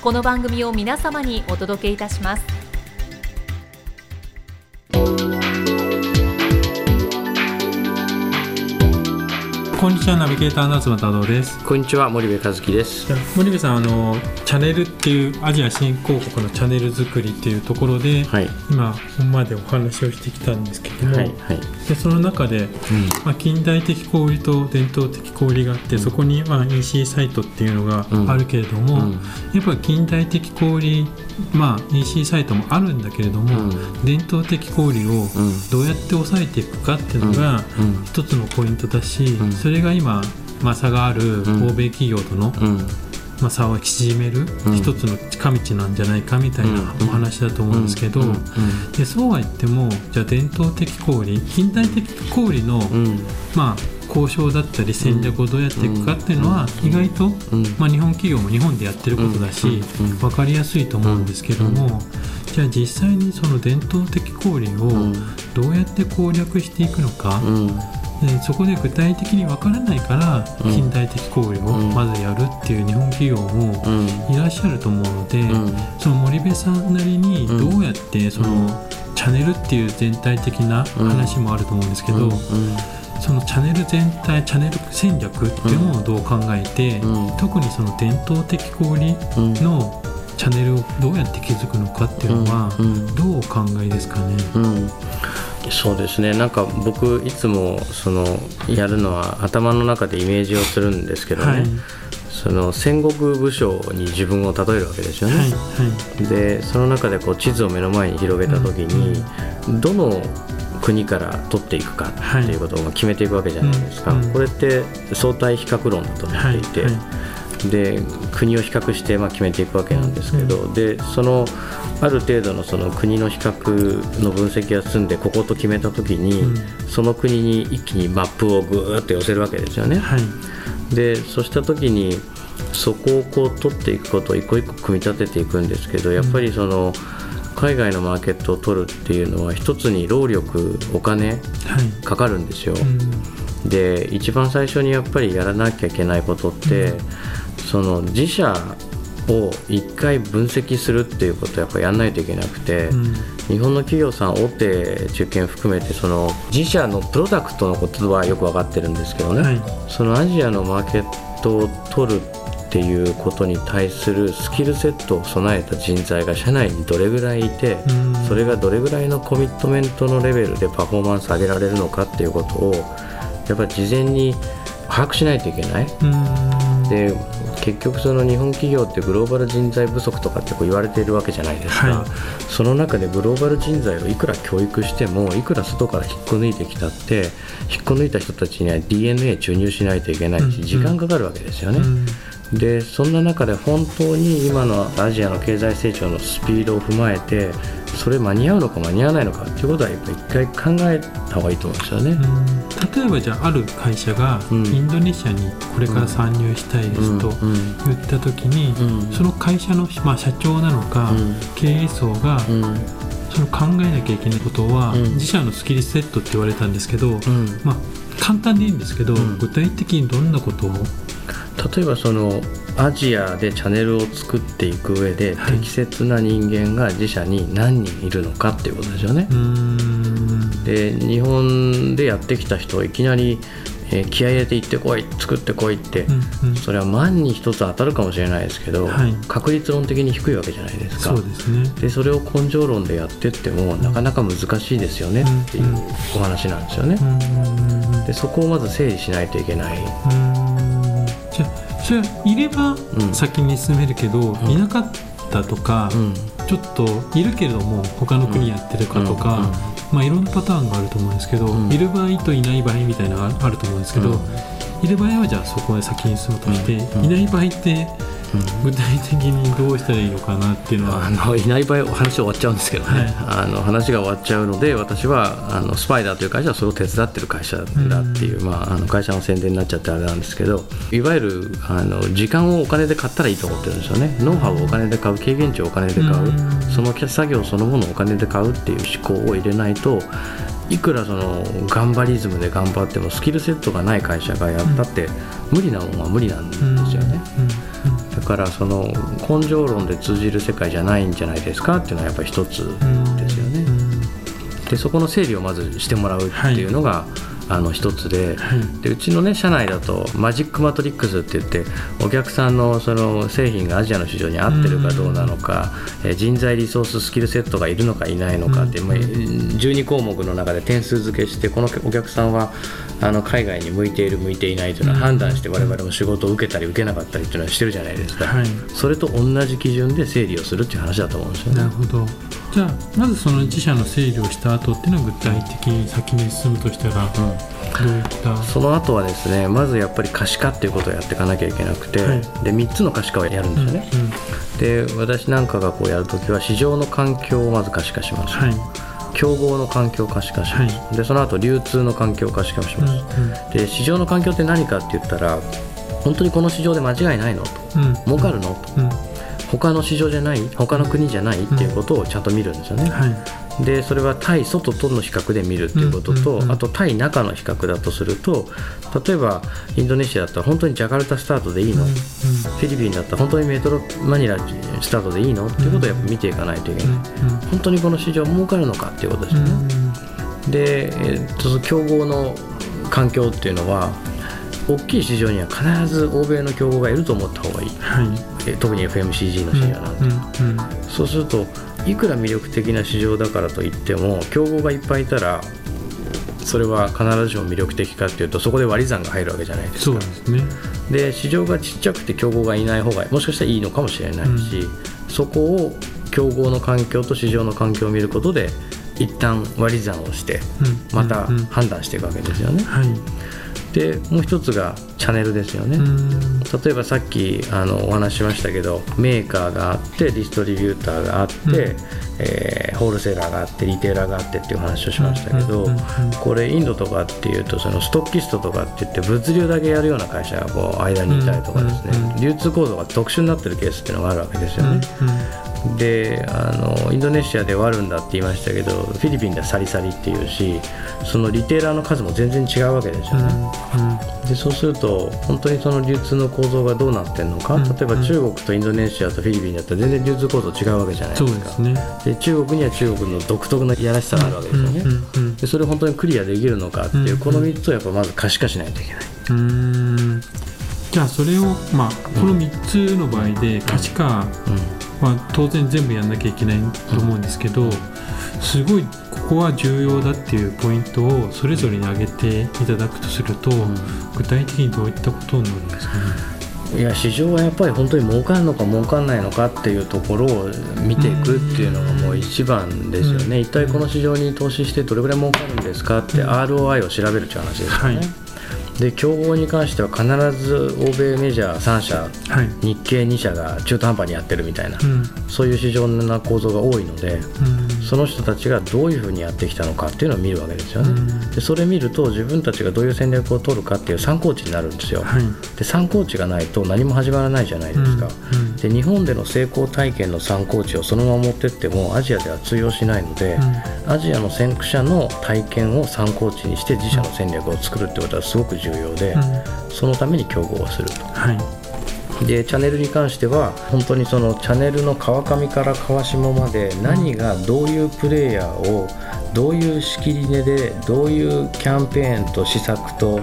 この番組を皆様にお届けいたします。こんにちはナビゲーター夏間太郎です。こんにちは森部和樹です。森部さんあのチャンネルっていうアジア新興国のチャンネル作りっていうところで、はい、今本までお話をしてきたんですけども、はいはい、でその中で、うん、まあ、近代的小売と伝統的小売があって、うん、そこにまあ EC サイトっていうのがあるけれども、うん、やっぱり近代的小売まあ EC サイトもあるんだけれども、伝統的小売をどうやって抑えていくかっていうのが一つのポイントだし、それが今、まあ、差がある欧米企業との、まあ、差を縮める一つの近道なんじゃないかみたいなお話だと思うんですけど、でそうは言ってもじゃあ伝統的小売近代的小売の、まあ交渉だったり戦略をどうやっていくかっていうのは意外と、まあ、日本企業も日本でやってることだし分かりやすいと思うんですけどもじゃあ実際にその伝統的小売をどうやって攻略していくのかでそこで具体的にわからないから近代的行為をまずやるっていう日本企業もいらっしゃると思うので、その森部さんなりにどうやってそのチャンネルっていう全体的な話もあると思うんですけど、そのチャンネル全体チャンネル戦略っていうのをどう考えて、特にその伝統的小売のチャンネルをどうやって築くのかっていうのはどうお考えですかね？そうですね。なんか僕いつもそのやるのは頭の中でイメージをするんですけどね、はい、その戦国武将に自分を例えるわけですよね。はいはい、でその中でこう地図を目の前に広げた時に、うん、どの国から取っていくかっていうことを決めていくわけじゃないですか、これって相対比較論だと思っていて、で国を比較してまあ決めていくわけなんですけど、でそのある程度のその国の比較の分析が済んでここと決めた時に、うん、その国に一気にマップをぐーっと寄せるわけですよね。はい、でそうした時にそこをこう取っていくことを一個一個組み立てていくんですけどやっぱりその、海外のマーケットを取るっていうのは一つに労力お金かかるんですよ。はいうん、で一番最初にやっぱりやらなきゃいけないことって、うん、その自社を一回分析するっていうことをやっぱやらないといけなくて、うん、日本の企業さん大手中堅含めてその自社のプロダクトのことはよく分かってるんですけどね、はい、そのアジアのマーケットを取るっていうことに対するスキルセットを備えた人材が社内にどれぐらいいて、それがどれぐらいのコミットメントのレベルでパフォーマンス上げられるのかっていうことをやっぱり事前に把握しないといけない。で結局その日本企業ってグローバル人材不足とかってこう言われているわけじゃないですか、はい、その中でグローバル人材をいくら教育してもいくら外から引っこ抜いてきたって引っこ抜いた人たちには DNA 注入しないといけないし、時間かかるわけですよね。でそんな中で本当に今のアジアの経済成長のスピードを踏まえてそれ間に合うのか間に合わないのかっていうことはやっぱ一回考えた方がいいと思うんですよね。例えばじゃあある会社がインドネシアにこれから参入したいですと言った時に、その会社の、まあ、社長なのか、経営層が、その考えなきゃいけないことは、自社のスキルセットって言われたんですけど、まあ、簡単でいいんですけど、具体的にどんなことを？例えばそのアジアでチャンネルを作っていく上で、適切な人間が自社に何人いるのかっていうことですよね。で日本でやってきた人をいきなりえー、気合入れて行ってこい作ってこいって、うんうん、それは万に一つ当たるかもしれないですけど、はい、確率論的に低いわけじゃないですか。そうですね。でそれを根性論でやってっても、なかなか難しいですよねっていうお話なんですよね、うんうん、でそこをまず整理しないといけない、じゃあそれはいれば先に進めるけど、いなかったとか、ちょっといるけれども他の国やってるかとか、まあ、いろんなパターンがあると思うんですけど、うん、いる場合といない場合みたいなのがあると思うんですけど、うん、いる場合はじゃあそこで先に進むとして、うん、いない場合って具体的にどうしたらいいのかなっていうのは、あのいない場合話終わっちゃうんですけどね、はい、あの話が終わっちゃうので私はあのスパイダーという会社はそれを手伝ってる会社だっていう、まあ、あの会社の宣伝になっちゃってあれなんですけどいわゆるあの時間をお金で買ったらいいと思ってるんですよね。ノウハウをお金で買う経験値をお金で買うその作業そのものをお金で買うっていう思考を入れないといくらその頑張りズムで頑張ってもスキルセットがない会社がやったって無理なものは無理なんですよね。だからその根性論で通じる世界じゃないんじゃないですかっていうのはやっぱり一つですよね。でそこの整理をまずしてもらうっていうのが、はい。あの一つではい、でうちの、ね、社内だとマジックマトリックスって言ってお客さんのその製品がアジアの市場に合ってるかどうなのか、え人材リソーススキルセットがいるのかいないのかって、まあ、12項目の中で点数付けしてこのお客さんはあの海外に向いている向いていないというのは判断して我々も仕事を受けたり受けなかったりっていうのはしてるじゃないですか、はい、それと同じ基準で整理をするっていう話だと思うんですよね。なるほど。じゃあまずその自社の整理をした後っていうのは具体的に先に進むとしたら、うん。どういった？その後はですねまずやっぱり可視化っていうことをやっていかなきゃいけなくて、はい、で3つの可視化をやるんですよね、うんうん、で私なんかがこうやるときは市場の環境をまず可視化します、はい競合の環境を可視化します、はい、でその後流通の環境を可視化します、うんうん、で市場の環境って何かって言ったら本当にこの市場で間違いないのと、うん、儲かるのと、うん、他の市場じゃない他の国じゃないっていうことをちゃんと見るんですよね、はい。でそれは対外との比較で見るっていうことと、うんうんうん、あと対中の比較だとすると例えばインドネシアだったら本当にジャカルタスタートでいいの、うんうん、フィリピンだったら本当にメトロマニラスタートでいいの？っていうことをやっぱ見ていかないといけない、うんうん、本当にこの市場儲かるのかっていうことですよね、で、えー、っと競合の環境っていうのは大きい市場には必ず欧米の競合がいると思った方がいい、はい、特に FMCG の市場なんで、うんうんうん、そうするといくら魅力的な市場だからといっても競合がいっぱいいたらそれは必ずしも魅力的かっていうとそこで割り算が入るわけじゃないですか。そうですね。で市場がちっちゃくて競合がいない方がもしかしたらいいのかもしれないし、うん、そこを競合の環境と市場の環境を見ることで一旦割り算をしてまた判断していくわけですよね。はい。でもう一つがチャンネルですよね。例えばさっきあのお話ししましたけどメーカーがあってディストリビューターがあって、うん、えー、ホールセーラーがあってリテーラーがあってっていう話をしましたけど、これインドとかっていうとそのストッキストとかって言って物流だけやるような会社がこう間にいたりとかですね、流通構造が特殊になってるケースっていうのがあるわけですよね。であのインドネシアでワルンだって言いましたけどフィリピンではサリサリっていうしそのリテーラーの数も全然違うわけですよね、うんうん、でそうすると本当にその流通の構造がどうなってるのか、うん、例えば中国とインドネシアとフィリピンだったら全然流通構造違うわけじゃないですか。で、ね、中国には中国の独特のいやらしさがあるわけですよね、でそれを本当にクリアできるのかっていう、この3つをやっぱまず可視化しないといけない。じゃあそれを、まあ、この3つの場合で可視化、まあ、当然全部やんなきゃいけないと思うんですけどすごいここは重要だっていうポイントをそれぞれに挙げていただくとすると、具体的にどういったことになるんですかね？いや市場はやっぱり本当に儲かるのか儲かんないのかっていうところを見ていくっていうのがもう一番ですよね、一体この市場に投資してどれぐらい儲かるんですかって ROI を調べるっていう話ですよね。はいで競合に関しては必ず欧米メジャー3社、はい、日系2社が中途半端にやってるみたいな、うん、そういう市場な構造が多いので、うん、その人たちがどういうふうにやってきたのかっていうのを見るわけですよね、うん、でそれ見ると自分たちがどういう戦略を取るかっていう参考値になるんですよ、はい、で参考値がないと何も始まらないじゃないですか、で日本での成功体験の参考値をそのまま持ってってもアジアでは通用しないので、アジアの先駆者の体験を参考値にして自社の戦略を作るってことはすごく重要で、うん、そのために競合をすると。はいでチャンネルに関しては本当にそのチャンネルの川上から川下まで何がどういうプレイヤーをどういう仕切り値でどういうキャンペーンと施策と、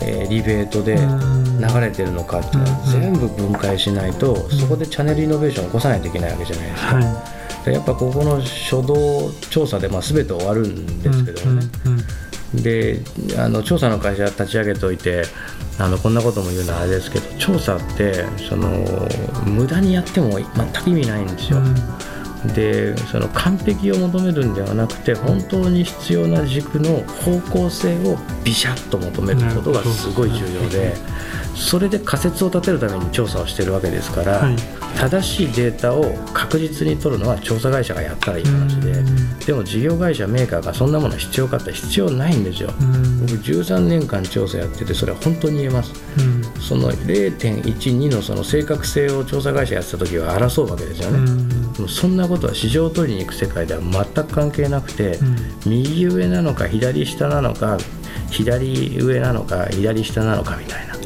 えー、リベートで流れてるのかっていうのは全部分解しないとそこでチャンネルイノベーションを起こさないといけないわけじゃないですか。はい。やっぱここの初動調査でまあ全て終わるんですけどもね、うんうんうん、であの調査の会社立ち上げておいてあのこんなことも言うのはあれですけど調査ってその無駄にやっても全く意味ないんですよ。うん、でその完璧を求めるんではなくて本当に必要な軸の方向性をビシャッと求めることがすごい重要で。それで仮説を立てるために調査をしてるわけですから、はい、正しいデータを確実に取るのは調査会社がやったらいい話ででも事業会社メーカーがそんなもの必要かって必要ないんですよ。僕13年間調査やっててそれは本当に言えます。その0.12のその正確性を調査会社やってた時は争うわけですよねでもそんなことは市場を取りに行く世界では全く関係なくて右上なのか左下なのか左上なのか左下なのかみたいな。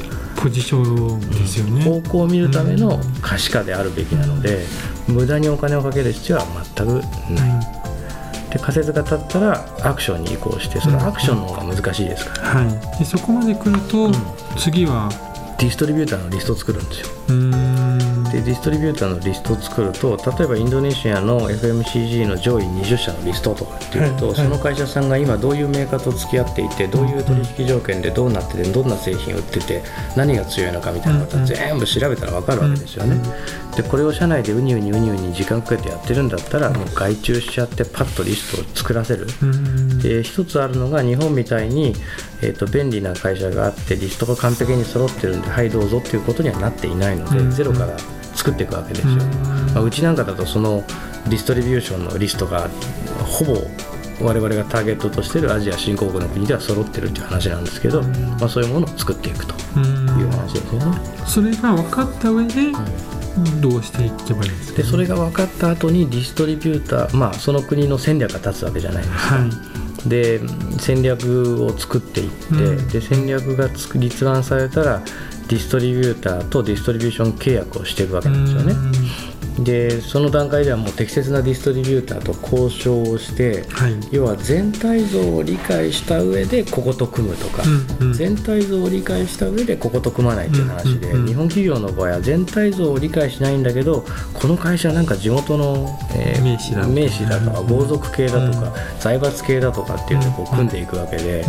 ポジションですよね。方向を見るための可視化であるべきなので、無駄にお金をかける必要は全くない、で仮説が立ったらアクションに移行してそのアクションの方が難しいですから、はい、でそこまで来ると、次は？ディストリビューターのリストを作るんですよでディストリビューターのリストを作ると例えばインドネシアの FMCG の上位20社のリストとかっていうと、はい、その会社さんが今どういうメーカーと付き合っていてどういう取引条件でどうなっててどんな製品売ってて何が強いのかみたいなことは全部調べたら分かるわけですよね。でこれを社内でうにうにうにうに時間かけてやってるんだったらもう外注しちゃってパッとリストを作らせる。で一つあるのが日本みたいに、えーと、便利な会社があってリストが完璧に揃ってるんではいどうぞっていうことにはなっていないので、ゼロから作っていくわけですよ、まあ、うちなんかだとそのディストリビューションのリストがほぼ我々がターゲットとしているアジア新興国の国では揃ってるっていう話なんですけど、まあ、そういうものを作っていくという話ですよね。それが分かった上で、どうしていけばいいですか、ね、でそれが分かった後にディストリビューター、まあ、その国の戦略が立つわけじゃないですか。はい。で戦略を作っていって、うん、で戦略が立案されたらディストリビューターとディストリビューション契約をしていくわけなんですよね。でその段階ではもう適切なディストリビューターと交渉をして、はい、要は全体像を理解した上でここと組むとか、うんうん、全体像を理解した上でここと組まないっていう話で、うんうん、日本企業の場合は全体像を理解しないんだけどこの会社なんか地元の、えー、名刺だ名刺だとか豪族系だとか、うん、財閥系だとかっていうのをこう組んでいくわけで、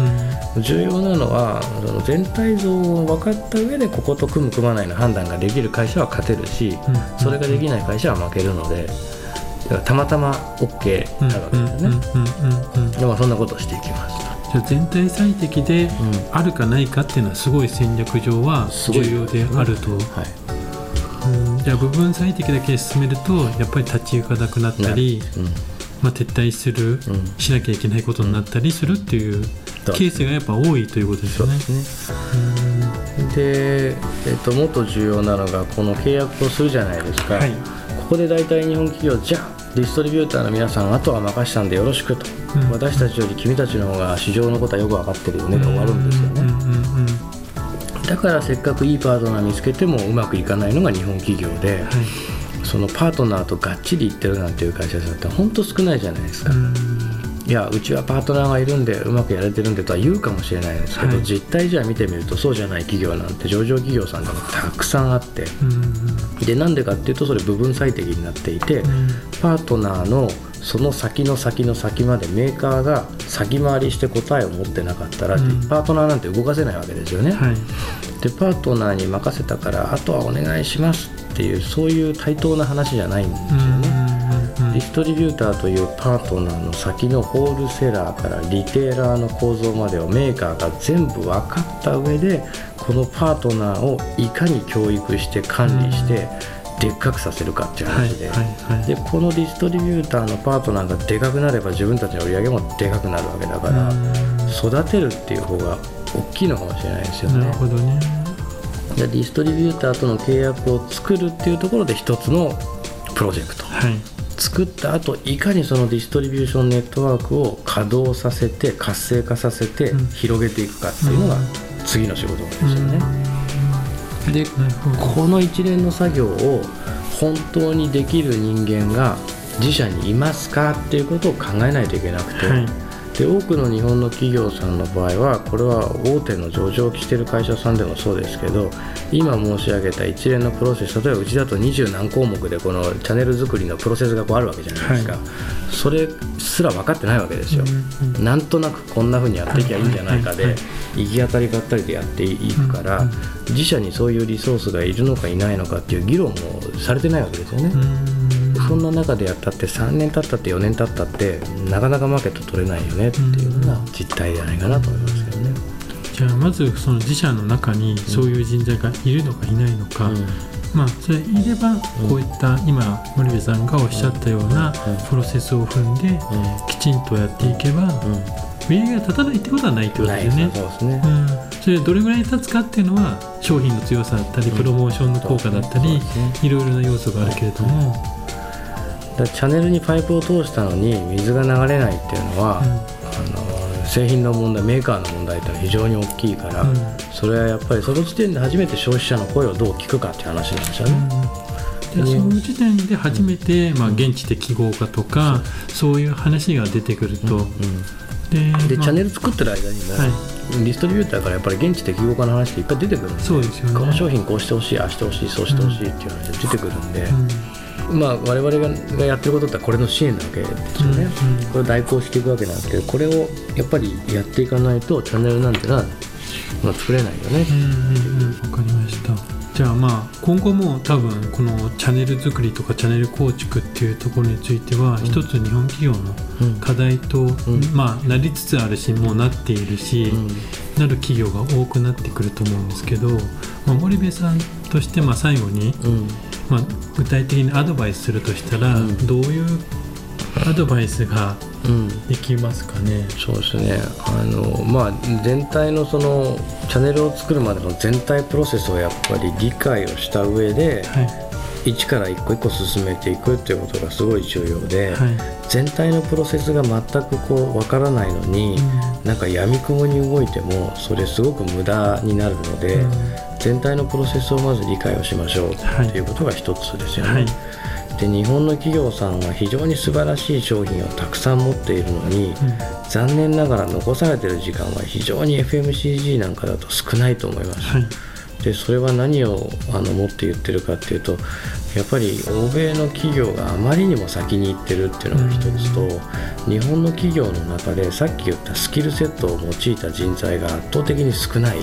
重要なのはその全体像を分かった上でここと組む組まないの判断ができる会社は勝てるし、それができない会社は負けるのでだからたまたま OK なわけですよね。でもそんなことをしていきますじゃあ全体最適であるかないかっていうのはすごい戦略上は重要であると、はい、じゃあ部分最適だけ進めるとやっぱり立ち行かなくなったり、うん、まあ、撤退する、うん、しなきゃいけないことになったりするっていうケースがやっぱ多いということですよね。で、えっと、もっと重要なのがこの契約をするじゃないですか。はいこで大体日本企業じゃあディストリビューターの皆さんあとは任したんでよろしくと、うん、私たちより君たちの方が市場のことはよく分かってるよねで終わるんですよね、だからせっかくいいパートナー見つけてもうまくいかないのが日本企業で、はい、そのパートナーとがっちりいってるなんていう会社さんって本当少ないじゃないですか、いやうちはパートナーがいるんでうまくやれてるんでとは言うかもしれないですけど、はい、実態じゃ見てみるとそうじゃない企業なんて上場企業さんでもたくさんあって、でなんでかっていうとそれ部分最適になっていて、パートナーのその先の先の先までメーカーが先回りして答えを持ってなかったら、うん、パートナーなんて動かせないわけですよね。はい、でパートナーに任せたからあとはお願いしますっていうそういう対等な話じゃないんですよ。ね。ディストリビューターというパートナーの先のホールセラーからリテーラーの構造までをメーカーが全部分かった上でこのパートナーをいかに教育して管理してでっかくさせるかっていう話で,、でこのディストリビューターのパートナーがでかくなれば自分たちの売り上げもでかくなるわけだから育てるっていう方が大きいのかもしれないですよね。なるほどね。ディストリビューターとの契約を作るっていうところで一つのプロジェクト、はい、作った後いかにそのディストリビューションネットワークを稼働させて活性化させて広げていくかっていうのが次の仕事ですよね。でこの一連の作業を本当にできる人間が自社にいますかっていうことを考えないといけなくて、はいで多くの日本の企業さんの場合はこれは大手の上場してる会社さんでもそうですけど今申し上げた一連のプロセス例えばうちだと二十何項目でこのチャンネル作りのプロセスがこうあるわけじゃないですか、はい、それすら分かってないわけですよ、うんうん、なんとなくこんな風にやっていきゃいいんじゃないかで、行き当たりばったりでやっていくから、自社にそういうリソースがいるのかいないのかっていう議論もされてないわけですよね。そんな中でやったって3年経ったって4年経ったってなかなかマーケット取れないよねっていうのが実態じゃないかなと思いますけどね。じゃあまずその自社の中にそういう人材がいるのかいないのか、うん、まあ、それいればこういった今森部さんがおっしゃったようなプロセスを踏んできちんとやっていけば売り上げが立たないってことはないってことですね。そうですね、うん。それどれぐらい経つかっていうのは商品の強さだったりプロモーションの効果だったりいろいろな要素があるけれどもだチャンネルにパイプを通したのに水が流れないっていうのは、うん、あの製品の問題メーカーの問題っては非常に大きいから、うん、それはやっぱりその時点で初めて消費者の声をどう聞くかっていう話なんですよね。でその時点で初めて、まあ、現地適合化とか、そう。いう話が出てくると、でで、まあ、チャンネル作ってる間にも、はい、ディストリビューターからやっぱり現地適合化の話っていっぱい出てくるんでそうですよ、ね、この商品こうしてほしいああしてほしいそうしてほしいっていう話が出てくるんで。まあ、我々がやってることってこれの支援なわけですよね、うんうん、これを代行していくわけなんですけどこれをやっぱりやっていかないとチャンネルなんてのは、まあ、作れないよね。うんうん、分かりました。じゃあまあ今後も多分このチャンネル作りとかチャンネル構築っていうところについては、一つ日本企業の課題と、まあなりつつあるしもうなっているし、なる企業が多くなってくると思うんですけど、まあ、森部さんとしてまあ最後に、まあ、具体的にアドバイスするとしたら、うん、どういうアドバイスができますかね、うん、そうですね。あの、まあ、全体のそのチャンネルを作るまでの全体プロセスをやっぱり理解をした上で、はい一から一個一個進めていくっていうことがすごい重要で、はい、全体のプロセスが全くこう分からないのに、うん、なんかやみくもに動いてもそれすごく無駄になるので、うん、全体のプロセスをまず理解をしましょうっていうことが一つですよね。はい。で日本の企業さんは非常に素晴らしい商品をたくさん持っているのに、うん、残念ながら残されている時間は非常に FMCG なんかだと少ないと思います。はいでそれは何をあの持って言ってるかっていうとやっぱり欧米の企業があまりにも先に行ってるっていうのが一つと、日本の企業の中でさっき言ったスキルセットを用いた人材が圧倒的に少ない、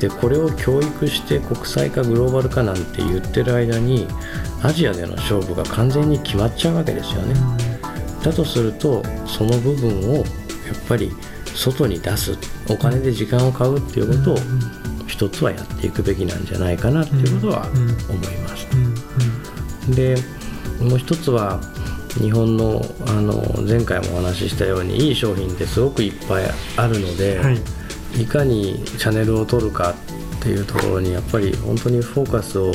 でこれを教育して国際化グローバル化なんて言ってる間にアジアでの勝負が完全に決まっちゃうわけですよね。だとするとその部分をやっぱり外に出すお金で時間を買うっていうことを一つはやっていくべきなんじゃないかなっていうことは思います。でもう一つは日本のあの前回もお話ししたようにいい商品ってすごくいっぱいあるので、はい、いかにチャンネルを取るかっていうところにやっぱり本当にフォーカスを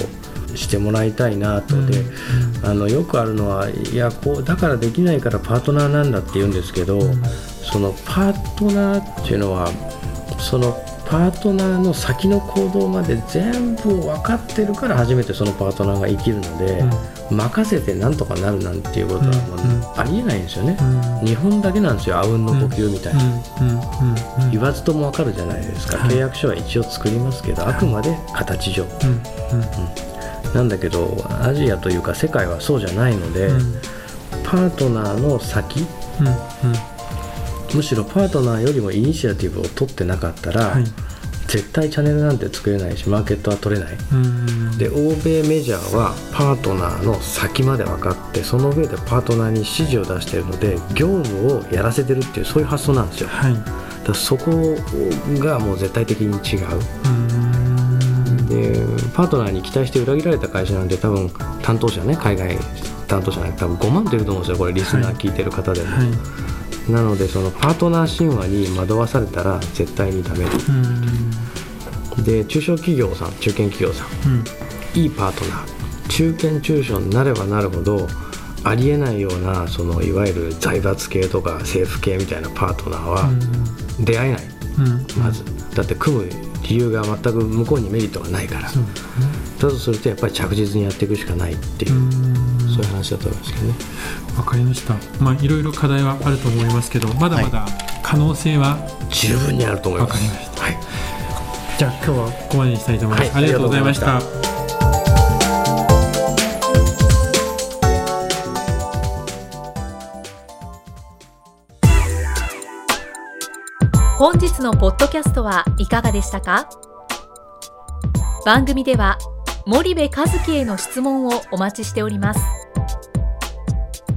してもらいたいなと。で、うん、あのよくあるのはいやこうだからできないからパートナーなんだって言うんですけど、うん、そのパートナーっていうのはそのパートナーの先の行動まで全部分かってるから初めてそのパートナーが生きるので、うん、任せてなんとかなるなんていうことはもうありえないんですよね、うん、日本だけなんですよあうんの呼吸みたいな、言わずとも分かるじゃないですか、はい、契約書は一応作りますけど、あくまで形上、なんだけどアジアというか世界はそうじゃないので、パートナーの先、むしろパートナーよりもイニシアティブを取ってなかったら、はい、絶対チャンネルなんて作れないしマーケットは取れない。で欧米メジャーはパートナーの先まで分かってその上でパートナーに指示を出しているので業務をやらせてるっていうそういう発想なんですよ、はい、だそこがもう絶対的に違う。でパートナーに期待して裏切られた会社なんで多分担当者ね海外担当者なんて多分5万出ると思うんですよこれリスナー聞いてる方でも。はいなのでそのパートナー神話に惑わされたら絶対にダメで中小企業さん中堅企業さん、うん、いいパートナー。中堅中小になればなるほどありえないようなそのいわゆる財閥系とか政府系みたいなパートナーは出会えない、うん、まず。だって組む理由が全く向こうにメリットがないから、だとするとやっぱり着実にやっていくしかないっていうそういう話だと思いますけどね。わかりました。まあいろいろ課題はあると思いますけどまだまだ可能性は、十分にあると思います。わかりました、はい、じゃあ今日はここまでにしたいと思います、はい、ありがとうございました。本日のポッドキャストはいかがでしたか？番組では森部和樹への質問をお待ちしております